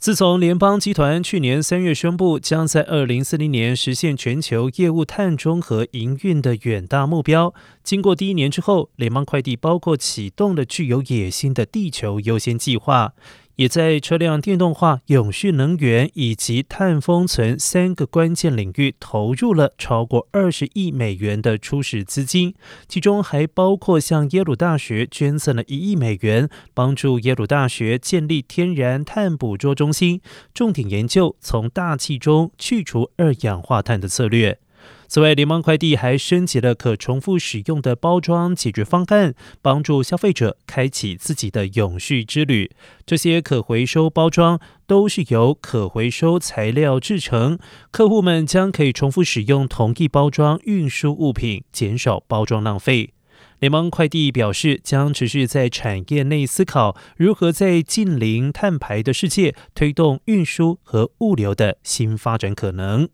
自从联邦集团去年三月宣布将在二零四零年实现全球业务碳中和营运的远大目标，经过第一年之后，联邦快递包括启动了具有野心的地球优先计划。也在车辆电动化、永续能源以及碳封存三个关键领域投入了超过二十亿美元的初始资金，其中还包括向耶鲁大学捐赠了一亿美元，帮助耶鲁大学建立天然碳捕捉中心，重点研究从大气中去除二氧化碳的策略。此外，联邦快递还升级了可重复使用的包装解决方案，帮助消费者开启自己的永续之旅。这些可回收包装都是由可回收材料制成，客户们将可以重复使用同一包装运输物品，减少包装浪费。联邦快递表示，将持续在产业内思考如何在近零碳排的世界推动运输和物流的新发展可能。